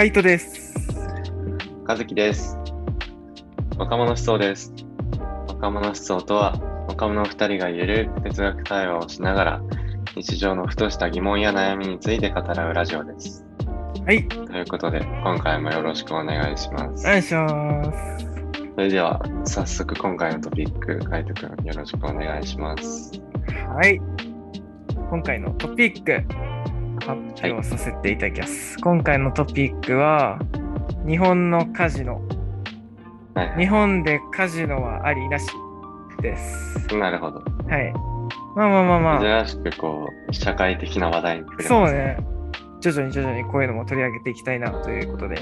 カイトです。和樹です。若者思想です。若者思想とは、若者2人がゆるく哲学対話をしながら、日常のふとした疑問や悩みについて語らうラジオです。はい、ということで、今回もよろしくお願いします。お願いします。それでは、早速今回のトピック、カイトくんよろしくお願いします。はい。今回のトピック、発表させていただきます。今回のトピックは、日本のカジノ。はい、日本でカジノはありなしです。なるほど。はい。まあまあまあまあ、珍しくこう、社会的な話題に触れます。そうね。徐々に徐々にこういうのも取り上げていきたいなということで、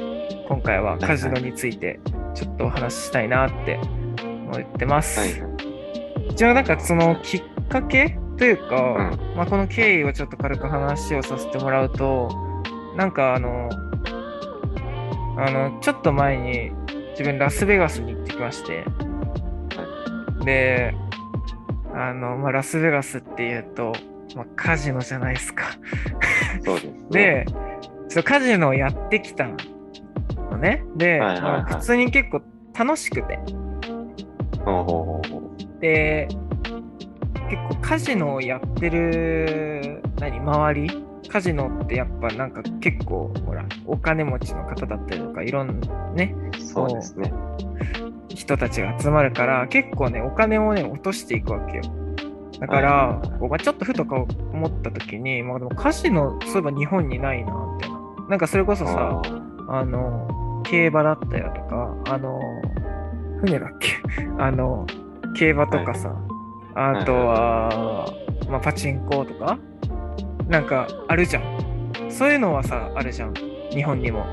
今回はカジノについてちょっとお話ししたいなって思ってます。はいはい。じゃあなんかそのきっかけというか、うん。まあ、この経緯をちょっと軽く話をさせてもらうとなんかあのあのちょっと前に自分ラスベガスに行ってきましてであの、まあ、ラスベガスっていうと、まあ、カジノじゃないですか。そうです、ね。でそうカジノをやってきたのね。で、はいはいはい。まあ普通に結構楽しくて。ほうほうほう。で結構カジノをやってる何周りカジノってやっぱなんか結構ほらお金持ちの方だったりとかいろんなねそうですね。人たちが集まるから結構ねお金をね落としていくわけよ。だから、はいはいはい。こうまあ、ちょっとふとか思った時に、まあ、でもカジノそういえば日本にないなみたいな。なんかそれこそさあの競馬だったりだとかあの船だっけ？あの競馬とかさ、あとは、まあ、パチンコとかなんかあるじゃん。そういうのはさあるじゃん。日本にも。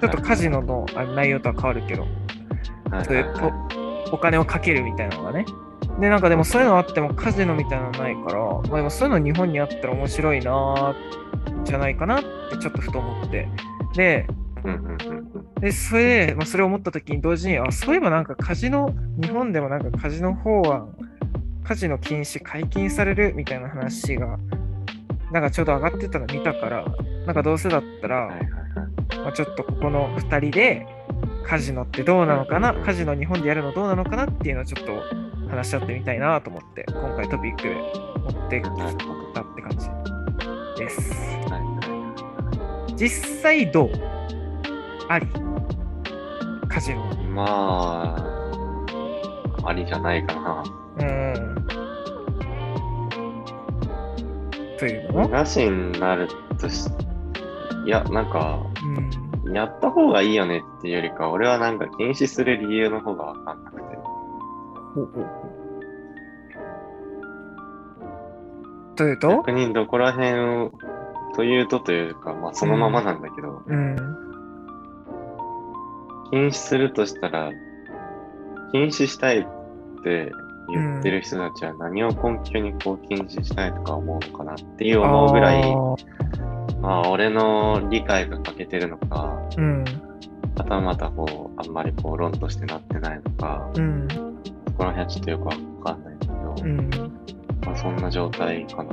ちょっとカジノのあ内容とは変わるけど。はいそういうおお金をかけるみたいなのがね。でなんかでもそういうのあってもカジノみたいなのないから、まあ、でもそういうの日本にあったら面白いなーじゃないかなってちょっとふと思って。でで、それで、まあ、それを思ったときに同時に、あ、そういえばなんかカジノ、日本でもなんかカジノ法案、カジノ禁止解禁されるみたいな話が、なんかちょうど上がってたの見たから、なんかどうせだったら。まあ、ちょっとここの2人で、カジノってどうなのかな、カジノ日本でやるのどうなのかなっていうのをちょっと話し合ってみたいなと思って、今回トピックで持ってき。たって感じです。実際どうあり？カジノ。い。まあ、ありじゃないかな。うん。というのなしになるとし、いや、なんか、うん。やった方がいいよねっていうよりか、俺はなんか禁止する理由の方がわかんなくて。ほうほうほう。というと？逆にどこら辺を、というとというか、まあそのままなんだけど、うん。禁止するとしたら、禁止したいって言ってる人たちは何を根拠にこう禁止したいとか思うのかなっていう思うぐらい、あーまあ俺の理解が欠けてるのか、うん。はたまたこう、あんまりこう論としてなってないのか、うん。そこら辺はちょっとよくわかんないんだけど、うん。まあそんな状態かな。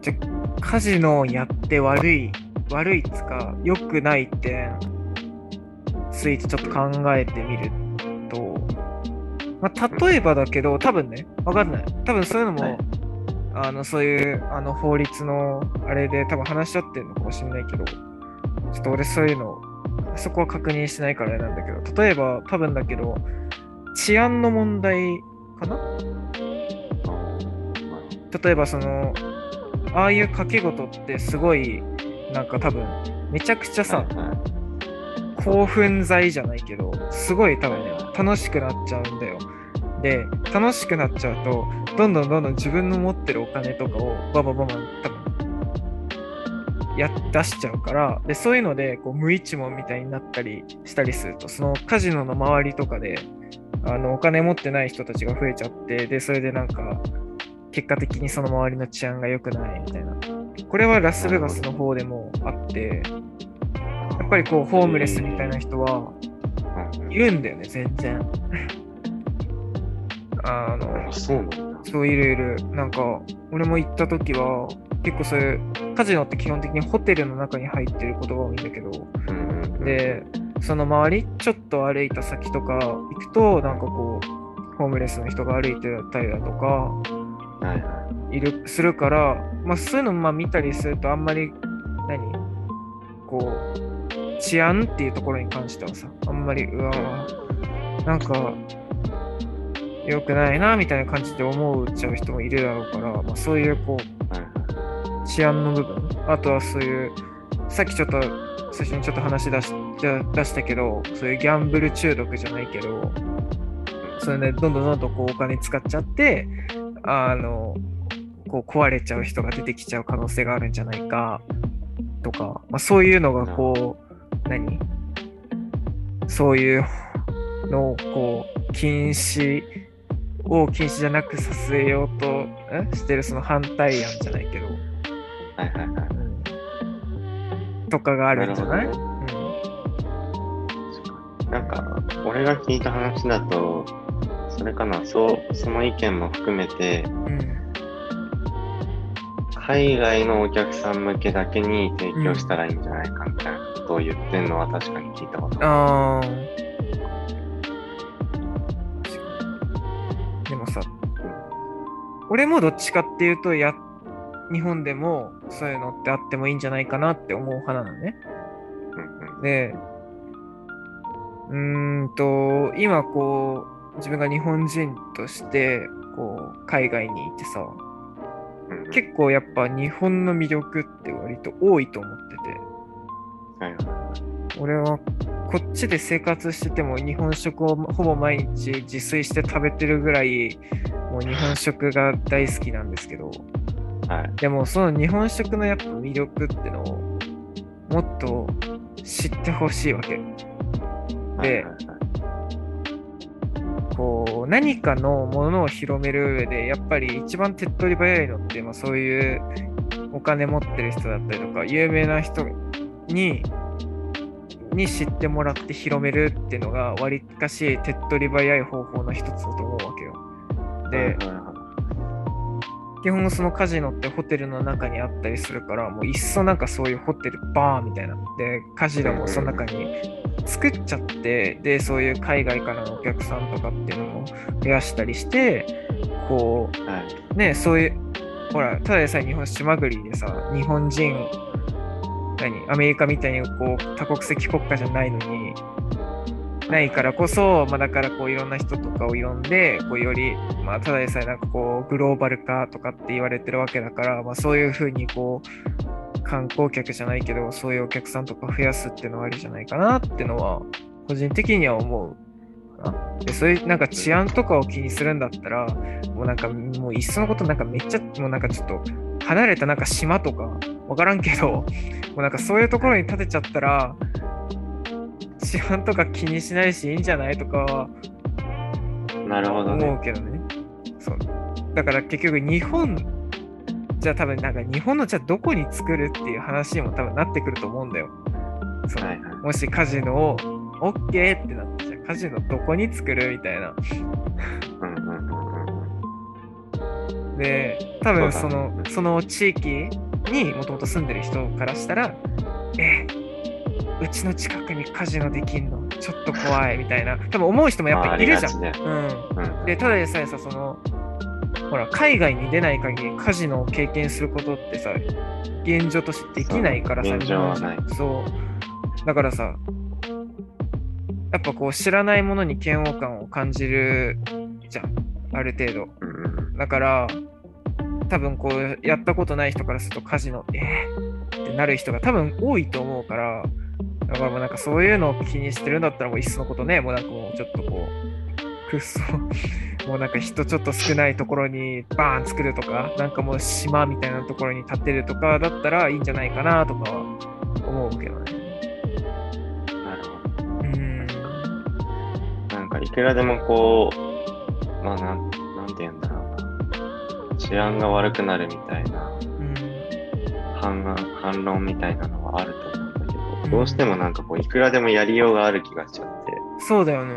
じゃ、カジノをやって悪い、悪いっつか、良くない点、ついてちょっと考えてみると、まあ、例えばだけど、多分ね、わかんない。多分そういうのも、はい。あの、そういう、あの、法律の、あれで多分話し合ってるのかもしれないけど、ちょっと俺そういうの、そこは確認しないからあれなんだけど、例えば、多分だけど、治安の問題かな？例えばそのああいう賭け事ってすごいなんか多分めちゃくちゃさ、はいはい。興奮剤じゃないけどすごい多分ね楽しくなっちゃうんだよで楽しくなっちゃうとどんどんどんどん自分の持ってるお金とかをババババン多分や出しちゃうからでそういうのでこう無一文みたいになったりしたりするとそのカジノの周りとかであのお金持ってない人たちが増えちゃってでそれでなんか結果的にその周りの治安が良くないみたいな。これはラスベガスの方でもあってやっぱりこうホームレスみたいな人はうん。いるんだよね全然あのあそうなんだ。そういるいるなんか俺も行った時は結構そういうカジノって基本的にホテルの中に入ってることが多いんだけど、で、その周り、ちょっと歩いた先とか行くと、なんかこう、ホームレスの人が歩いてたりだとか、はいはいるするから、まあ、そういうのまあ見たりするとあんまり何こう治安っていうところに関してはさあんまりうわーなんか良くないなみたいな感じで思っちゃう人もいるだろうから、まあ、そういうこう治安の部分。あとはそういうさっきちょっと最初にちょっと話出し出したけどそういうギャンブル中毒じゃないけどそれでどんどんどんどんこうお金使っちゃってあのこう壊れちゃう人が出てきちゃう可能性があるんじゃないかとか、まあ、そういうのがこう何？そういうのをこう禁止を禁止じゃなくさせようとんしてるその反対案じゃないけど、はいはいはい。うん、とかがあるんじゃない？なるなんか、俺が聞いた話だと、それかな、そう、その意見も含めて、うんうん海外のお客さん向けだけに提供したらいいんじゃないかみたいなことを言ってんのは確かに聞いたことある。俺もどっちかっていうとや、日本でもそういうのってあってもいいんじゃないかなって思う派なのね。うんうん。で、うーんと、今こう、自分が日本人として、こう、海外にいてさ、うんうん。結構やっぱ日本の魅力って割と多いと思ってて、はいは俺はこっちで生活してても日本食をほぼ毎日自炊して食べてるぐらいもう日本食が大好きなんですけど。いはい。でもその日本食のやっぱ魅力ってのをもっと知ってほしいわけ。はい。でこう何かのものを広める上でやっぱり一番手っ取り早いのって、まあ、そういうお金持ってる人だったりとか有名な人にに知ってもらって広めるっていうのがわりかし手っ取り早い方法の一つだと思うわけよ。で、基本そのカジノってホテルの中にあったりするからもういっそなんかそういうホテルバーみたいなでカジノもその中に作っちゃってでそういう海外からのお客さんとかっていうのも増やしたりしてこはい。うねそういうほらただでさえ日本島国でさ日本人何アメリカみたいにこう多国籍国家じゃないのにないからこそ、まあ、だからこういろんな人とかを呼んでこうより、まあ、ただでさえなんかこうグローバル化とかって言われてるわけだから、まあ、そういうふうにこう観光客じゃないけどそういうお客さんとか増やすっていうのはありじゃないかなっていうのは個人的には思う。でそういうなんか治安とかを気にするんだったらもうなんかもういっそのことなんかめっちゃもうなんかちょっと離れたなんか島とかわからんけどもうなんかそういうところに建てちゃったら治安とか気にしないしいいんじゃないとかはなるほどね。思うけどね。そう。だから結局日本じゃあ多分なんか日本のじゃあどこに作るっていう話にも多分なってくると思うんだよ。そのはいはい。もしカジノを OK ってなってじゃあカジノどこに作るみたいな。うんうんうんうんで、多分そのねその地域にもともと住んでる人からしたら、え、うちの近くにカジノできんの？ちょっと怖いみたいな。多分思う人もやっぱりいるじゃん。まあありがちうん。うんで、ただでさえさ、その、ほら、海外に出ない限りカジノを経験することってさ、現状としてできないからさ、そう現状はない日本人そう。だからさ、やっぱこう、知らないものに嫌悪感を感じるじゃん、ある程度。だから、多分こう、やったことない人からするとカジノ、えー、ってなる人が多分多いと思うから、だからもうなんかそういうのを気にしてるんだったらもういっそのことね、もうなんかもうちょっとこう、くっそ、もうなんか人ちょっと少ないところにバーン作るとか、なんかもう島みたいなところに建てるとかだったらいいんじゃないかなとかは思うけどね。なるほど。うーん。なんかいくらでもこう、まあなん、なんて言うんだろうな。治安が悪くなるみたいなうん。反案反論みたいなのはあると思うんだけど、うんどうしてもなんかこう、いくらでもやりようがある気がしちゃって。そうだよね。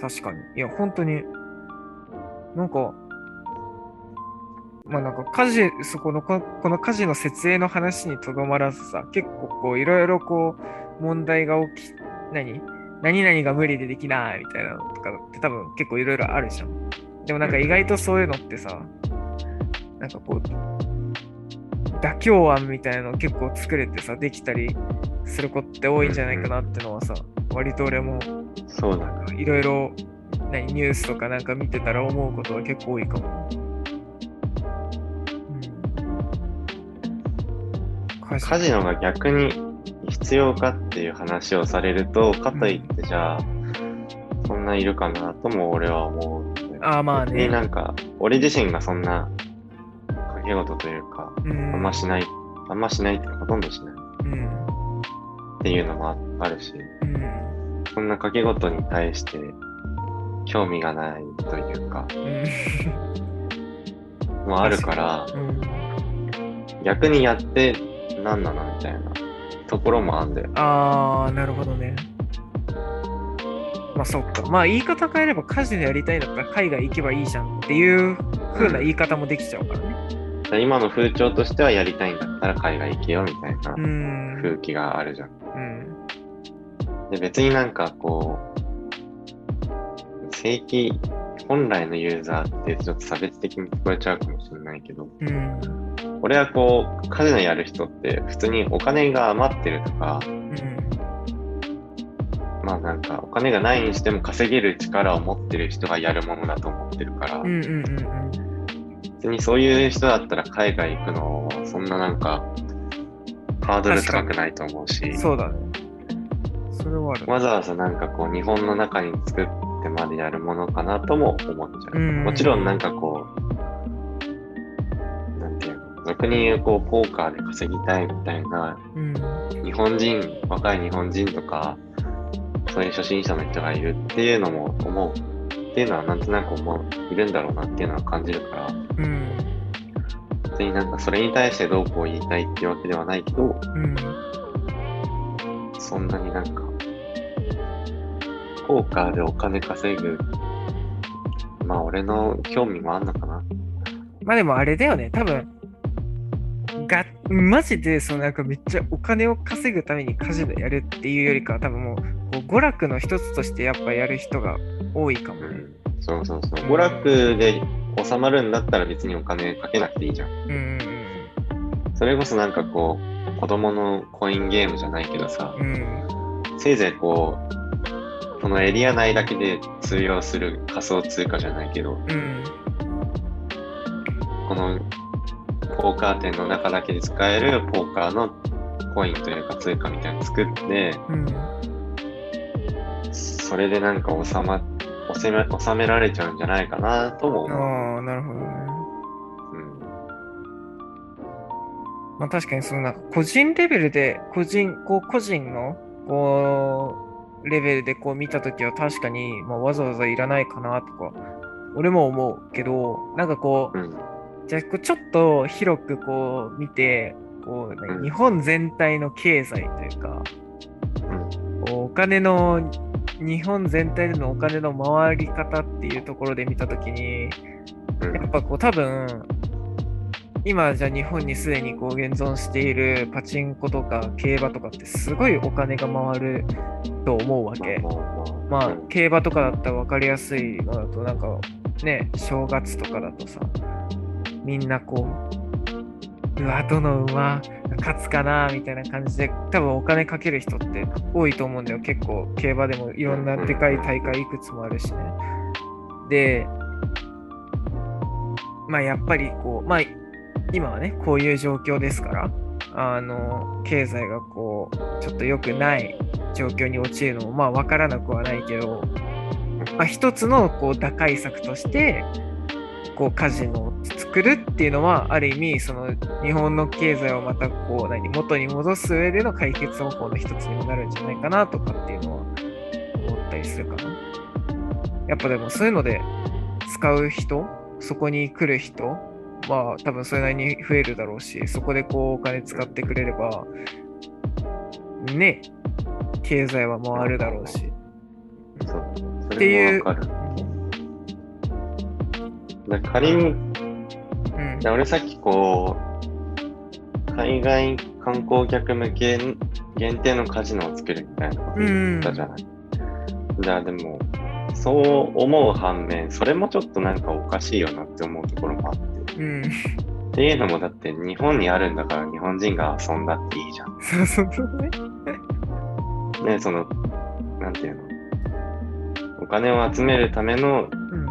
確かに。いや、本当に、なんか、まあなんか家事、そこのこ、この家事の設営の話にとどまらずさ、結構こういろいろこう問題が起き、何？何々が無理でできないみたいなのとかって多分結構いろいろあるじゃん。でもなんか意外とそういうのってさ、なんかこう、妥協案みたいなの結構作れてさ、できたりする子って多いんじゃないかなってのはさ、割と俺もそうだね。いろいろ何ニュースとかなんか見てたら思うことは結構多いかも。うん、カジノが逆に必要かっていう話をされると、かといってじゃあ、そんないるかなとも俺は思う。ああまあね。なんか、俺自身がそんな掛け事というか、うんあんましない、あんましないってほとんどしないうん。っていうのもああるし、うん。そんな掛け事に対して興味がないというか、もあるから、逆にやって何なのみたいなところもあんだよ。ああ、なるほどね。まあそっか。まあ言い方変えればカジノやりたいんだったら海外行けばいいじゃんっていう風な言い方もできちゃうからね。今の風潮としてはやりたいんだったら海外行けよみたいなうん。空気があるじゃん。うん。で別になんかこう、正規、本来のユーザーってちょっと差別的に聞こえちゃうかもしれないけど、うん。俺はこう、カジノやる人って普通にお金が余ってるとか、うん。まあなんかお金がないにしても稼げる力を持ってる人がやるものだと思ってるから、うんうんうん別にそういう人だったら海外行くのそんななんかハードル高くないと思うしうん。、そうだね。それはある。わざわざなんかこう日本の中に作ってまでやるものかなとも思っちゃう。うんもちろんなんかこ100こうポーカーで稼ぎたいみたいな、うん、日本人若い日本人とかそういう初心者の人がいるっていうのも思うっていうのはなんとなく思ういるんだろうなっていうのは感じるから、うん、になんかそれに対してどうこう言いたいっていうわけではないけど、うん、そんなになんかポーカーでお金稼ぐまあ俺の興味もあんのかな。まあでもあれだよね。多分が、マジでそのなんかめっちゃお金を稼ぐためにカジノやるっていうよりかは多分もうこう娯楽の一つとしてやっぱやる人が多いかもね。うん。そうそうそう。娯楽で収まるんだったら別にお金かけなくていいじゃん。うんうんそれこそなんかこう、子供のコインゲームじゃないけどさ、うん。うんせいぜいこう、このエリア内だけで通用する仮想通貨じゃないけど、うん。このポーカー店の中だけで使えるポーカーのコインというか通貨みたいなの作って、うん。それでなんか収ま、収め収められちゃうんじゃないかなとも思う。ああ、なるほどね。うんまあ確かにそのなんか個人レベルで、個人、こう個人の、こう、レベルでこう見たときは確かに、まあ、わざわざいらないかなとか、俺も思うけど、なんかこう、うん。じゃあこうちょっと広くこう見て、こう、うん日本全体の経済というか、うん。お金の、日本全体でのお金の回り方っていうところで見たときに、うんやっぱこう多分、今じゃ日本にすでにこう現存しているパチンコとか競馬とかってすごいお金が回ると思うわけ。まあ競馬とかだったら分かりやすいのだとなんかね、正月とかだとさ、みんなこう、うわ、どの馬勝つかなみたいな感じで多分お金かける人って多いと思うんだよ。結構競馬でもいろんなでかい大会いくつもあるしね。で、まあやっぱりこう、まあ今はね、こういう状況ですから、あの、経済がこう、ちょっと良くない状況に陥るのもまあ分からなくはないけど、まあ、一つのこう打開策としてこうカジノを作るっていうのはある意味その日本の経済をまたこう何元に戻す上での解決方法の一つにもなるんじゃないかなとかっていうのは思ったりするかな。やっぱでもそういうので使う人そこに来る人まあ多分それなりに増えるだろうしそこでこうお金使ってくれればね経済は回るだろうし。そう。っていう。仮にうん。で俺さっきこう、海外観光客向け限定のカジノを作るみたいなこと言ったじゃない。じゃあでも、そう思う反面、それもちょっとなんかおかしいよなって思うところもあって。うん。っていうのもだって日本にあるんだから日本人が遊んだっていいじゃん。そうそうそうね。ね、その、なんていうの。お金を集めるためのうん。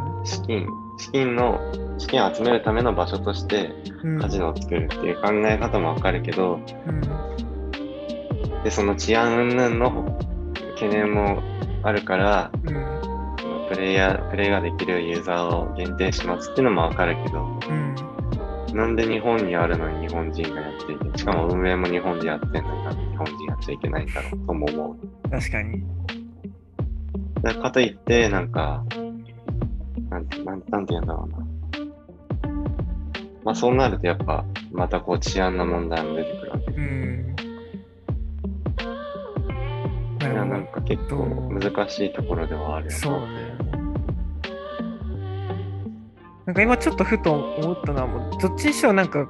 資金、の、資金を集めるための場所としてうん。カジノを作るっていう考え方もわかるけど、うん。で、その治安云々の懸念もあるから、うん。プレイヤー、プレイができるユーザーを限定しますっていうのもわかるけど、うん。なんで日本にあるのに日本人がやっていけしかも運営も日本でやってんのになんで日本人やっちゃいけないんだろうとも思う。確かに。だかといって、なんか、なんて、なんて言うんだろうな。まあそうなるとやっぱ、またこう治安の問題も出てくるわけで。うん。いや、なんか結構難しいところではあるよな。そうね。なんか今ちょっとふと思ったのは、もうどっちにしろなんか、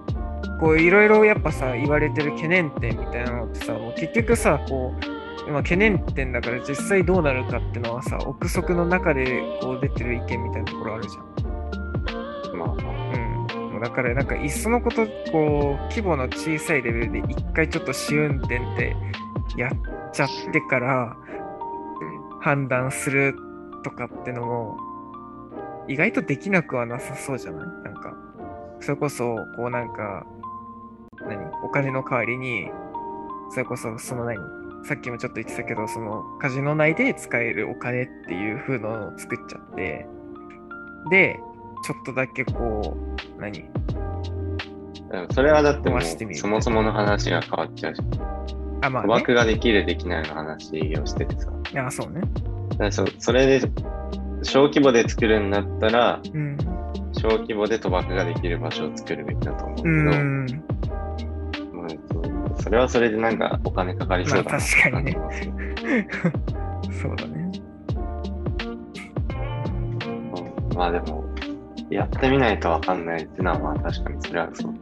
こういろいろやっぱさ、言われてる懸念点みたいなのってさ、もう結局さ、こう、今懸念点だから実際どうなるかってのはさ、憶測の中でこう出てる意見みたいなところあるじゃん。まあまあ、うん。だからなんかいっそのこと、こう、規模の小さいレベルで一回ちょっと試運転ってやっちゃってから判断するとかってのも、意外とできなくはなさそうじゃない？なんか、それこそ、こうなんか、何？お金の代わりに、それこそその何？さっきもちょっと言ってたけど、そのカジノ内で使えるお金っていう風のを作っちゃって、で、ちょっとだけこう、何？うんそれはだってもそもそもの話が変わっちゃうし、あ、まあ、ね。賭博ができるできないの話をしててさ。あ、そうね。そそれで、小規模で作るんだったら、うん。小規模で賭博ができる場所を作るべきだと思うけうど、ん。まあそそれはそれでなんかお金かかりそうだなまあ確かにね そうだね。うんまあでも、やってみないとわかんないっていうのはまあ確かにそれはそう。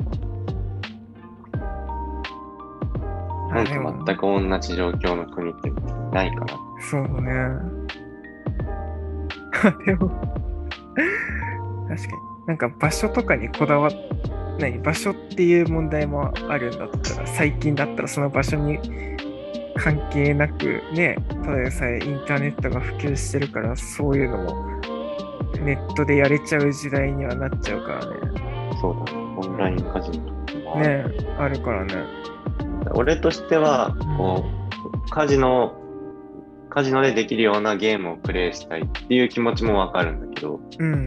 なんか全く同じ状況の国ってないかな。そうね。でも、確かに。なんか場所とかにこだわっ、何場所っていう問題もあるんだったら、最近だったらその場所に関係なくね、ただでさえインターネットが普及してるから、そういうのもネットでやれちゃう時代にはなっちゃうからね。そうだね。オンラインカジノとかもあるねあるからね。俺としては、こう、カジノ、カジノでできるようなゲームをプレイしたいっていう気持ちもわかるんだけど、うん。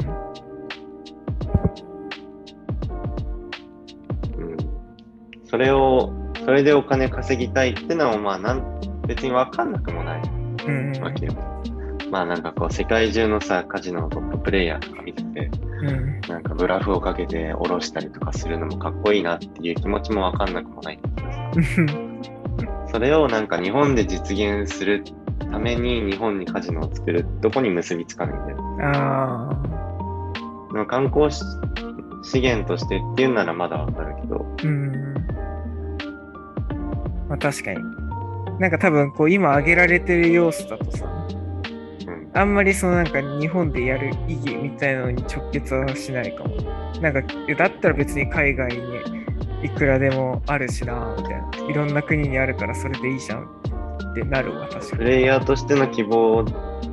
それを、それでお金稼ぎたいってのは、まあ、なん、別にわかんなくもないうん。わけよ。まあなんかこう、世界中のさ、カジノのトッププレイヤーとか見てて、うん。なんかブラフをかけて下ろしたりとかするのもかっこいいなっていう気持ちもわかんなくもないんだけどさ。それをなんか日本で実現するために日本にカジノを作るとこに結びつかないんだよ。観光し資源としてっていうならまだわかるけど、うん。まあ確かに。なんか多分こう今挙げられてる要素だとさ、うん、あんまりそのなんか日本でやる意義みたいなのに直結はしないかも。なんか、だったら別に海外にいくらでもあるしな、みたいな。いろんな国にあるからそれでいいじゃんってなるわ、確かに。プレイヤーとしての希望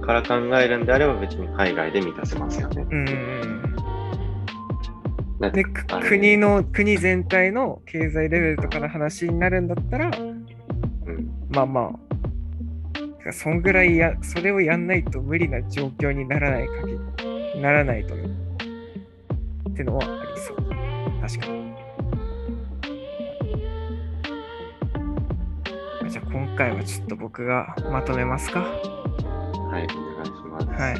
から考えるんであれば別に海外で満たせますよね。うんで、国の、国全体の経済レベルとかの話になるんだったら、うん、まあまあ、そんぐらいや、それをやんないと無理な状況にならない限り、ならないとね。ってのはありそう。確かに。じゃあ今回はちょっと僕がまとめますか。はい、お願いします。はい。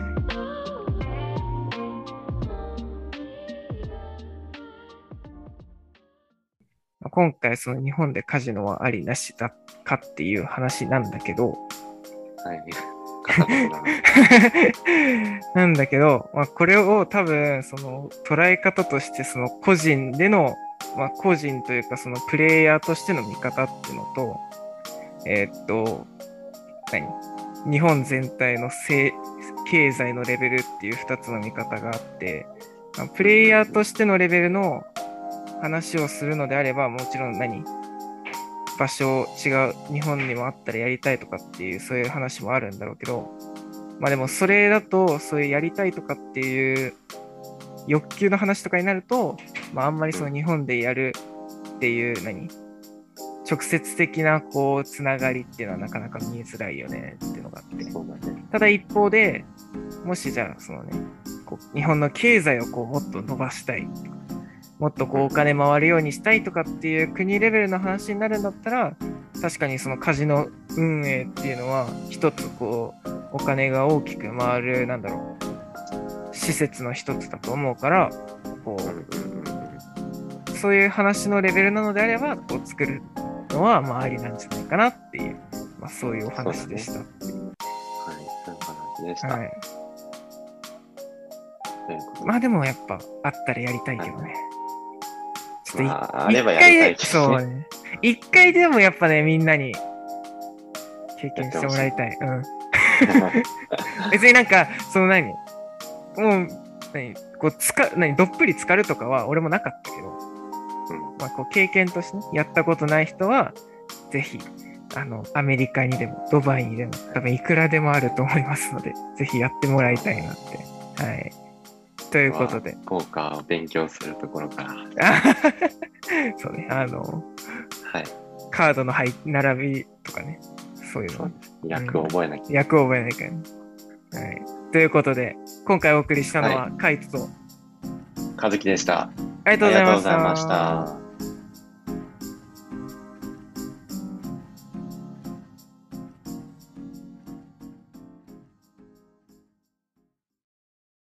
まあ今回その日本でカジノはありなしだかっていう話なんだけど、はい。な。なんだけど、まあ、これを多分、その捉え方として、その個人での、まあ、個人というか、そのプレイヤーとしての見方っていうのと、えーっと、何？日本全体のせ経済のレベルっていう2つの見方があって、まあプレイヤーとしてのレベルの話をするのであれば、もちろん何？場所違う、日本にもあったらやりたいとかっていう、そういう話もあるんだろうけど、まあでもそれだと、そういうやりたいとかっていう欲求の話とかになると、まああんまりその日本でやるっていう何？直接的なこうつながりっていうのはなかなか見えづらいよねっていうのがあって。ただ一方で、もしじゃあそのね、こう日本の経済をこうもっと伸ばしたいとか、もっとこうお金回るようにしたいとかっていう国レベルの話になるんだったら、確かにそのカジノ運営っていうのは一つこうお金が大きく回る、なんだろう、施設の一つだと思うから、こうそういう話のレベルなのであれば、こう作るのはまあありなんじゃないかなっていう、まあそういうお話でした。はい、話でした。まあでもやっぱあったらやりたいけどね。ちょっといまああればやりたいねそうね。一回でもやっぱね、みんなに経験してもらいたい。うん。別になんか、その何もう、何こう、つか、何どっぷり浸かるとかは俺もなかったけど、うんまあこう経験としてね、やったことない人は、ぜひ、あの、アメリカにでも、ドバイにでも、多分いくらでもあると思いますので、ぜひやってもらいたいなって。はい。ということで。効果を勉強するところから。あ そうね、あの、はい。カードの配並びとかね、そういうの役を覚えなきゃ。役を覚えないからね。はい。ということで、今回お送りしたのは、カイトと、和樹でした。ありがとうございました。ありがとうございました。